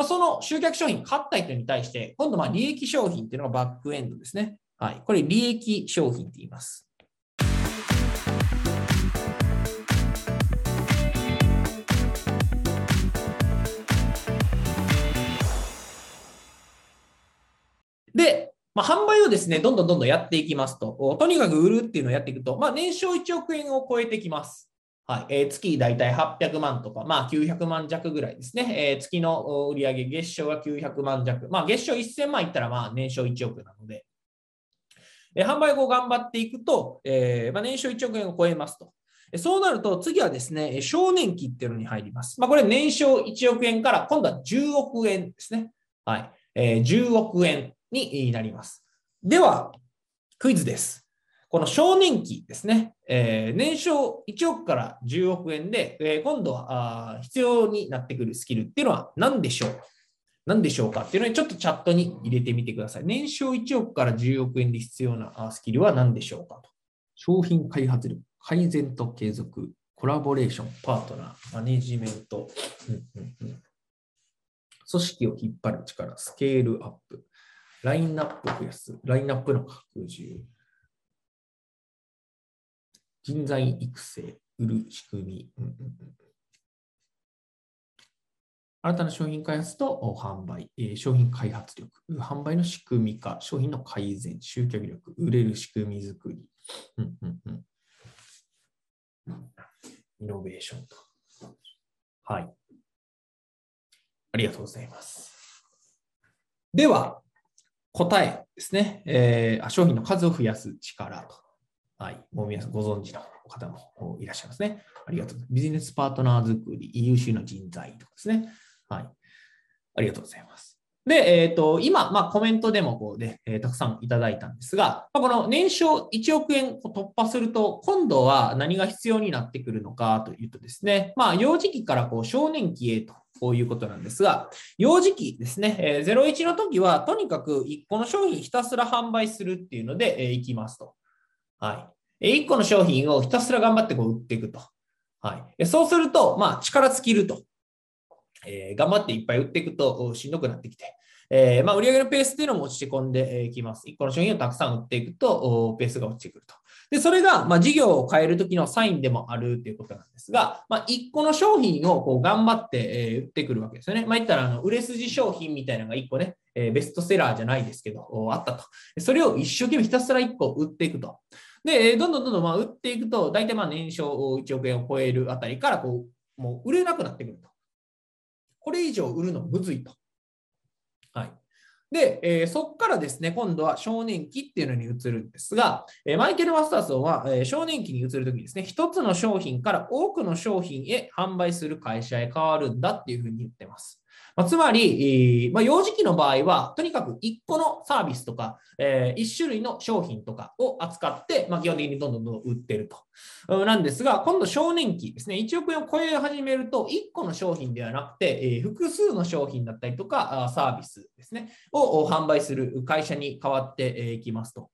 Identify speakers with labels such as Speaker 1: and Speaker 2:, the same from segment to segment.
Speaker 1: まあ、その集客商品買った人に対して、今度ま利益商品っていうのがバックエンドですね。はい。これ利益商品って言います。で、まあ、販売をですね、どんどんどんどんやっていきますと、とにかく売るっていうのをやっていくと、まあ、年商1億円を超えてきます。はいえー、月大体800万とか、まあ、900万弱ぐらいですね。えー、月の売上月賞が900万弱。まあ、月賞1000万いったら、まあ、年商1億なので、えー、販売後頑張っていくと、えーまあ、年商1億円を超えますと。そうなると、次はですね、少年期っていうのに入ります。まあ、これ年商1億円から今度は10億円ですね。はい。えー、10億円になります。では、クイズです。この少年期ですね、えー、年商1億から10億円で、えー、今度はあ必要になってくるスキルっていうのは何でしょう？何でしょうかっていうのにちょっとチャットに入れてみてください。年商1億から10億円で必要なスキルは何でしょうかと。商品開発力、改善と継続、コラボレーション、パートナー、マネジメント、うんうんうん、組織を引っ張る力、スケールアップ、ラインナップを増やす、ラインナップの拡充、人材育成、売る仕組み、うんうんうん、新たな商品開発と販売、商品開発力、販売の仕組み化、商品の改善、集客力、売れる仕組み作り、うんうんうん、イノベーションと。はい。ありがとうございます。では、答えですね、えー、商品の数を増やす力と。はい。もう皆さんご存知の方もいらっしゃいますね。ありがとうございます。ビジネスパートナー作り、優秀な人材とかですね。はい。ありがとうございます。で、えっ、ー、と、今、まあ、コメントでもこうで、えー、たくさんいただいたんですが、まあ、この年商1億円を突破すると、今度は何が必要になってくるのかというとですね、まあ、幼児期からこう少年期へとこういうことなんですが、幼児期ですね、え、01の時は、とにかく1個の商品ひたすら販売するっていうので、えー、いきますと。はい。1個の商品をひたすら頑張ってこう売っていくと。はい。そうすると、まあ、力尽きると。えー、頑張っていっぱい売っていくとしんどくなってきて、えー、まあ、売上のペースっていうのも落ち込んでいきます。1個の商品をたくさん売っていくと、ペースが落ちてくると。で、それが、ま、事業を変えるときのサインでもあるということなんですが、まあ、1個の商品をこう頑張って、え売ってくるわけですよね。まあ、言ったら、あの、売れ筋商品みたいなのが1個ね、えベストセラーじゃないですけど、あったと。それを一生懸命ひたすら1個売っていくと。で、どんどんどんどんまあ売っていくと、大体まあ年商1億円を超えるあたりから、こう、もう売れなくなってくると。これ以上売るのむずいと。はい。で、えー、そこからですね、今度は少年期っていうのに移るんですが、えー、マイケル・マスターソンは、えー、少年期に移るときにですね、一つの商品から多くの商品へ販売する会社へ変わるんだっていうふうに言ってます。まあ、つまり、え、まあ、幼児期の場合は、とにかく1個のサービスとか、えー、1種類の商品とかを扱って、まあ、基本的にどんどんどんどん売ってると。なんですが、今度少年期ですね、1億円を超え始めると、1個の商品ではなくて、えー、複数の商品だったりとか、サービスですね、を販売する会社に変わっていきますと。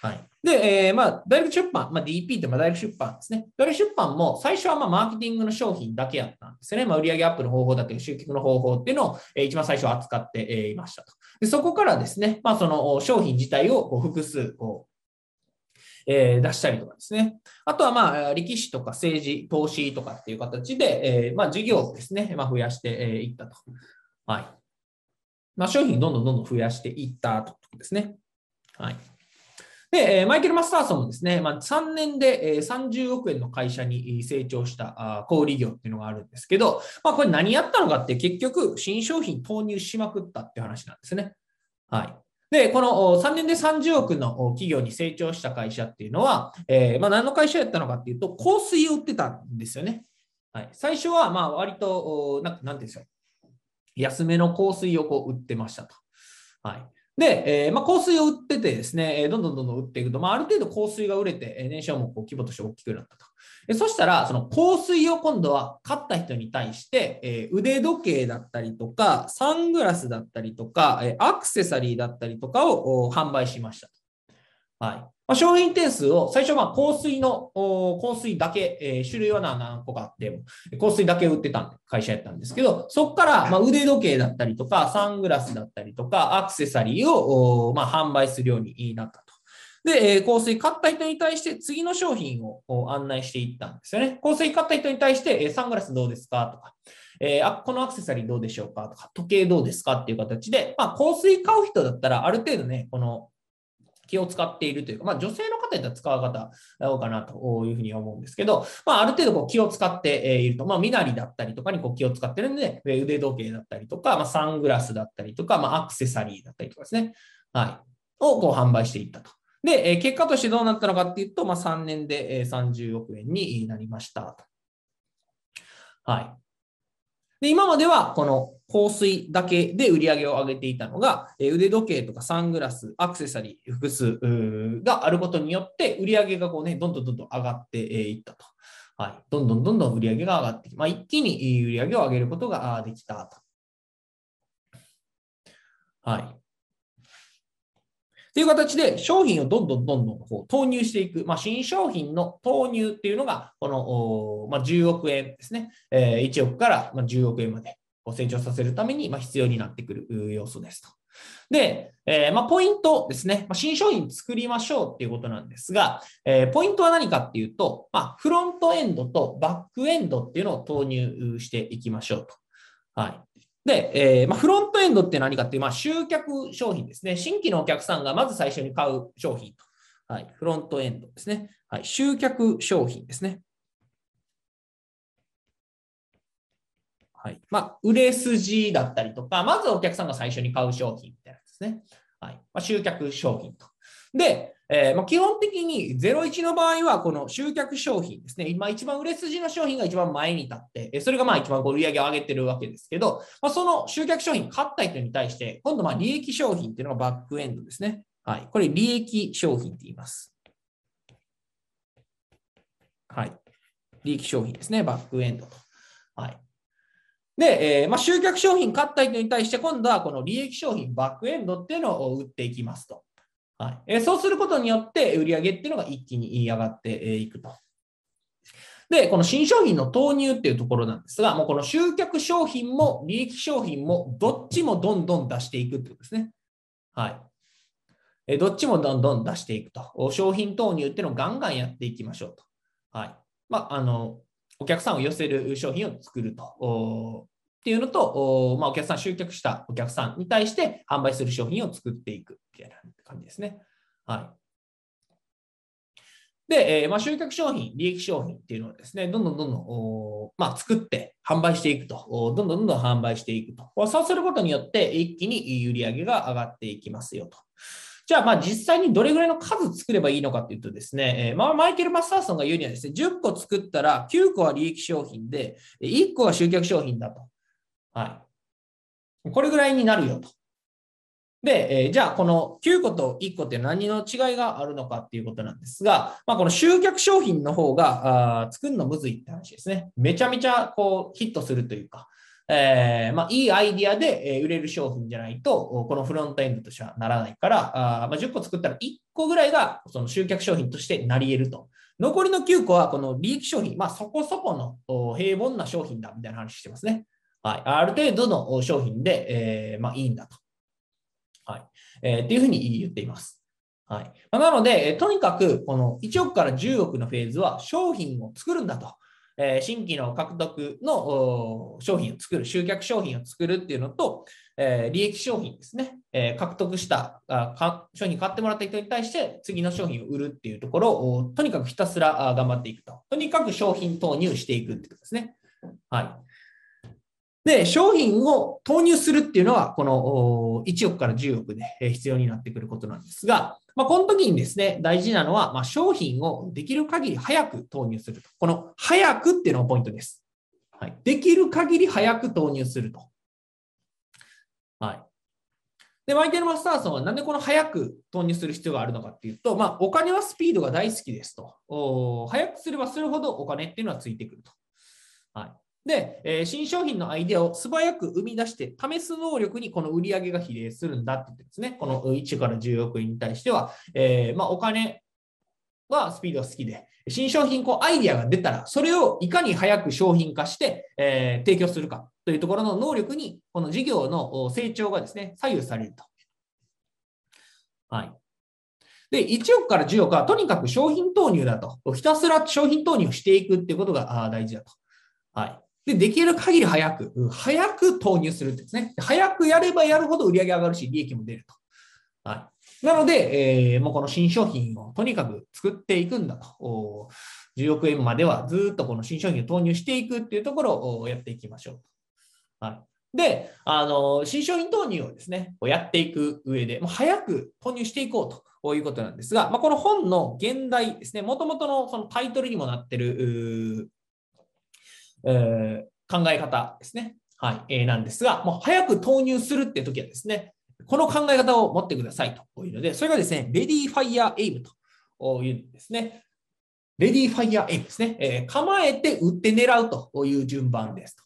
Speaker 1: はい。で、えー、まあ、大学出版、まあ、DP ってまあ大学出版ですね。大学出版も最初はまあマーケティングの商品だけやったんですね。まあ、売上アップの方法だったり、集客の方法っていうのを、えー、一番最初扱っていましたと。でそこからですね、まあ、その商品自体をこう複数こう、えー、出したりとかですね。あとはまあ、歴史とか政治、投資とかっていう形で、えー、まあ、事業をですね、まあ、増やしていったと。はい。まあ、商品どんどんどんどん増やしていったとですね。はい。で、マイケル・マスターソンもですね、まあ、3年で30億円の会社に成長した小売業っていうのがあるんですけど、まあ、これ何やったのかって結局新商品投入しまくったって話なんですね。はい。で、この3年で30億の企業に成長した会社っていうのは、えー、まあ、何の会社やったのかっていうと、香水を売ってたんですよね。はい、最初はまあ割と、なんて言うんですよ。安めの香水をこう売ってましたと。はい。で、えーまあ、香水を売っててですね、どんどんどんどん売っていくと、まあ、ある程度香水が売れて、年商もこう規模として大きくなったと。そしたら、その香水を今度は買った人に対して、えー、腕時計だったりとか、サングラスだったりとか、え、アクセサリーだったりとかを販売しました。はい。まあ、商品点数を最初は香水の、香水だけ、えー、種類は何個かあって、香水だけ売ってた会社やったんですけど、そこからま腕時計だったりとか、サングラスだったりとか、アクセサリーをま販売するようになったと。で、え香水買った人に対して次の商品を案内していったんですよね。香水買った人に対して、えサングラスどうですかとか、えー、このアクセサリーどうでしょうかとか、時計どうですかっていう形で、まあ、香水買う人だったら、ある程度ね、この気を使っているというか、まあ、女性の方やったら使う方多うかなというふうに思うんですけど、まあ、ある程度こう気を使っていると、まあ、身なりだったりとかにこう気を使ってるんで、腕時計だったりとか、まあ、サングラスだったりとか、まあ、アクセサリーだったりとかですね、はい、をこう販売していったと。で、結果としてどうなったのかっていうと、まあ、3年で30億円になりました。はい。で、今まではこの香水だけで売り上げを上げていたのが、腕時計とかサングラス、アクセサリー、複数があることによって、売り上げがこうね、どんどんどんどん上がっていったと。はい。どんどんどんどん売り上げが上がってきまあ、一気に売り上げを上げることができたと。はい。という形で商品をどんどんどんどんこう投入していく、まあ、新商品の投入っていうのが、この、まあ、10億円ですね、えー、1億から10億円までを成長させるために必要になってくる要素ですと。で、えー、ま、ポイントですね、ま、新商品作りましょうっていうことなんですが、えー、ポイントは何かっていうと、まあ、フロントエンドとバックエンドっていうのを投入していきましょうと。はい。で、えー、まあ、フロントエンドって何かっていう、まあ、集客商品ですね。新規のお客さんがまず最初に買う商品と。はい、フロントエンドですね。はい、集客商品ですね。はい。まあ、売れ筋だったりとか、まずお客さんが最初に買う商品みたいなですね。はい。まあ、集客商品と。で、えー、まあ、基本的に01の場合は、この集客商品ですね。今一番売れ筋の商品が一番前に立って、それがまあ一番こう売り上げを上げてるわけですけど、まあ、その集客商品買った人に対して、今度まあ利益商品っていうのがバックエンドですね。はい。これ利益商品って言います。はい。利益商品ですね。バックエンドと。はい。で、えー、まあ、集客商品買った人に対して、今度はこの利益商品、バックエンドっていうのを売っていきますと。はいえそうすることによって売り上げっていうのが一気に上がっていくと。で、この新商品の投入っていうところなんですが、もうこの集客商品も利益商品もどっちもどんどん出していくってことですね。はい。えどっちもどんどん出していくと。商品投入っていうのをガンガンやっていきましょうと。はい。まあ、あの、お客さんを寄せる商品を作ると。っていうのと、まあ、お客さん、集客したお客さんに対して販売する商品を作っていくみたいな感じですね。はい。で、え、まあ、集客商品、利益商品っていうのをですね、どんどんどんどん、おまあ、作って販売していくと、どんどんどんどん販売していくと。そうすることによって、一気に売り上げが上がっていきますよと。じゃあ、まあ実際にどれぐらいの数作ればいいのかというとですね、え、まあ、マイケル・マスターソンが言うにはですね、10個作ったら9個は利益商品で、1個は集客商品だと。はい。これぐらいになるよと。で、え、じゃあ、この9個と1個って何の違いがあるのかっていうことなんですが、まあ、この集客商品の方があ作るのむずいって話ですね。めちゃめちゃこうヒットするというか、えー、まあ、いいアイディアで売れる商品じゃないと、このフロントエンドとしてはならないから、あまあ、10個作ったら1個ぐらいがその集客商品としてなり得ると。残りの9個はこの利益商品、まあ、そこそこの平凡な商品だみたいな話してますね。はい、ある程度の商品で、えー、まあ、いいんだと。はいえー、っていうふうに言っています。はいま、なので、とにかくこの1億から10億のフェーズは商品を作るんだと。えー、新規の獲得の商品を作る、集客商品を作るっていうのと、えー、利益商品ですね、えー、獲得したあ商品買ってもらった人に対して次の商品を売るっていうところをとにかくひたすら頑張っていくと。とにかく商品投入していくってことですね。はい。で、商品を投入するっていうのは、この1億から10億で必要になってくることなんですが、まあ、この時にですね、大事なのは、ま、商品をできる限り早く投入すると。この早くっていうのがポイントです。はい、できる限り早く投入すると。はい。で、マイケル・マスターソンはなんでこの早く投入する必要があるのかっていうと、まあ、お金はスピードが大好きですと。早くすればするほどお金っていうのはついてくると。はい。で、えー、新商品のアイデアを素早く生み出して試す能力にこの売り上げが比例するんだって言ってですね、この1から10億円に対しては、えー、まあ、お金はスピードが好きで、新商品こうアイデアが出たら、それをいかに早く商品化して、えー、提供するかというところの能力に、この事業の成長がですね、左右されると。はい。で、1億から10億はとにかく商品投入だと。ひたすら商品投入していくっていうことが大事だと。はい。で、できる限り早く、早く投入するんですね。早くやればやるほど売り上げ上がるし、利益も出ると。はい。なので、えー、もうこの新商品をとにかく作っていくんだと。10億円まではずっとこの新商品を投入していくっていうところをやっていきましょう。はい。で、あの、新商品投入をですね、やっていく上で、もう早く投入していこうと。いうことなんですが、まあ、この本の現代ですね、もともとのそのタイトルにもなってる、え、考え方ですね。はい、え、なんですが、もう早く投入するって時はですね、この考え方を持ってくださいというので、それがですね、 ready fire aim というんですね。 ready fire aim ですね。え、構えて撃って狙うという順番ですと。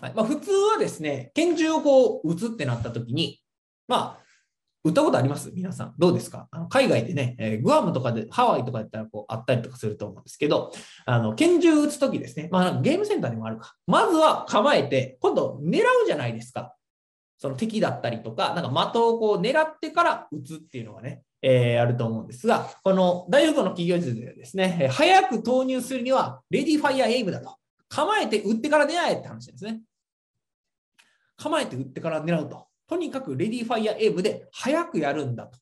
Speaker 1: はいまあ、普通はですね、拳銃をこう撃つってなった時に、まあ、撃ったことあります？皆さん。どうですか？あの海外でね、えー、グアムとかで、ハワイとかやったらこうあったりとかすると思うんですけど、あの、拳銃撃つときですね、まあ、ゲームセンターにもあるか。まずは構えて、今度狙うじゃないですか。その敵だったりとか、なんか的をこう狙ってから撃つっていうのがね、えー、あると思うんですが、この大富豪の起業術ではですね、早く投入するには、 ready fire aim だと。構えて撃ってから狙えって話ですね。構えて撃ってから狙うと。とにかく ready fire aim で早くやるんだと。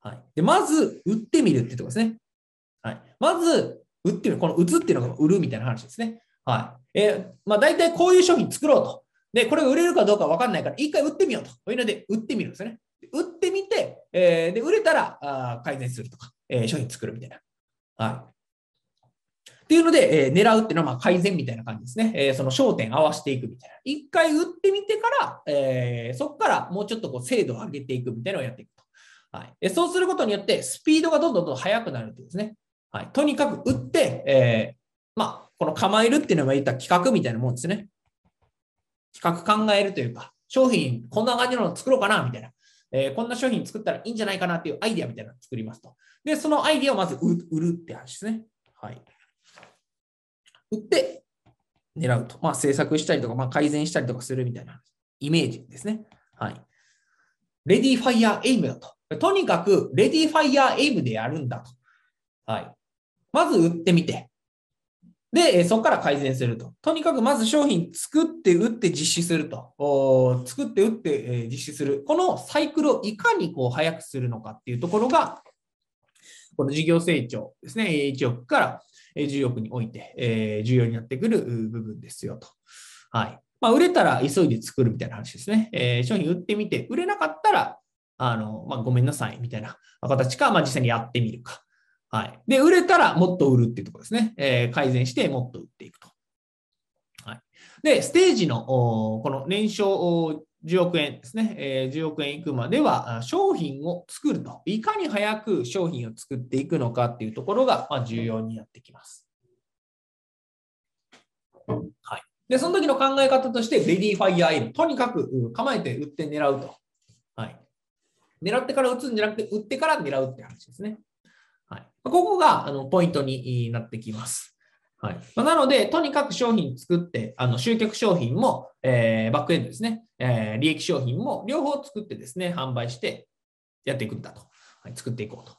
Speaker 1: はい、でまず、打ってみるってとこですね。はい、まず、打ってみる。この打つっていうのが売るみたいな話ですね。はい。えー、まあ、大体こういう商品作ろうと。で、これが売れるかどうかわかんないから、一回売ってみようと。こういうので、売ってみるんですよね。売ってみて、えー、で、売れたらあ改善するとか、えー、商品作るみたいな。はい。っていうので、えー、狙うっていうのはまあ改善みたいな感じですね。えー、その焦点合わせていくみたいな。一回打ってみてから、えー、そこからもうちょっとこう精度を上げていくみたいなのをやっていくと。はい、でそうすることによって、スピードがどんどんどん速くなるっていうですね。はい、とにかく打って、え、まあ、この構えるっていうのは言った企画みたいなもんですね。企画考えるというか、商品こんな感じのの作ろうかなみたいな。えー、こんな商品作ったらいいんじゃないかなっていうアイディアみたいなのを作りますと。で、そのアイディアをまず売るって話ですね。はい。売って狙うと。まあ、制作したりとか、まあ、改善したりとかするみたいなイメージですね。はい。 ready fire aim だと。とにかく、 ready fire aim でやるんだと。はい。まず売ってみて。で、そこから改善すると。とにかくまず商品作って売って実施すると。作って売って実施する。このサイクルをいかにこう早くするのかっていうところが、この事業成長ですね。1億から10億において、えー、重要になってくる部分ですよと。はい。まあ、売れたら急いで作るみたいな話ですね。えー、商品売ってみて、売れなかったら、あの、まあ、ごめんなさいみたいな形か、まあ、実際にやってみるか。はい。で、売れたらもっと売るっていうところですね。えー、改善してもっと売っていくと。はい。で、ステージの、この年商10億円ですね、えー、10億円いくまでは商品を作ると。いかに早く商品を作っていくのかっていうところが、まあ、重要になってきます。はい。で、その時の考え方として、レディーファイヤーエイム。とにかく構えて打って狙うと。はい。狙ってから打つんじゃなくて、打ってから狙うって話ですね。はい。ここがあのポイントになってきます。はい。まあ、なので、とにかく商品作って、あの集客商品も、えー、バックエンドですね、えー、利益商品も両方作ってですね、販売してやっていくんだと。はい、作っていこうと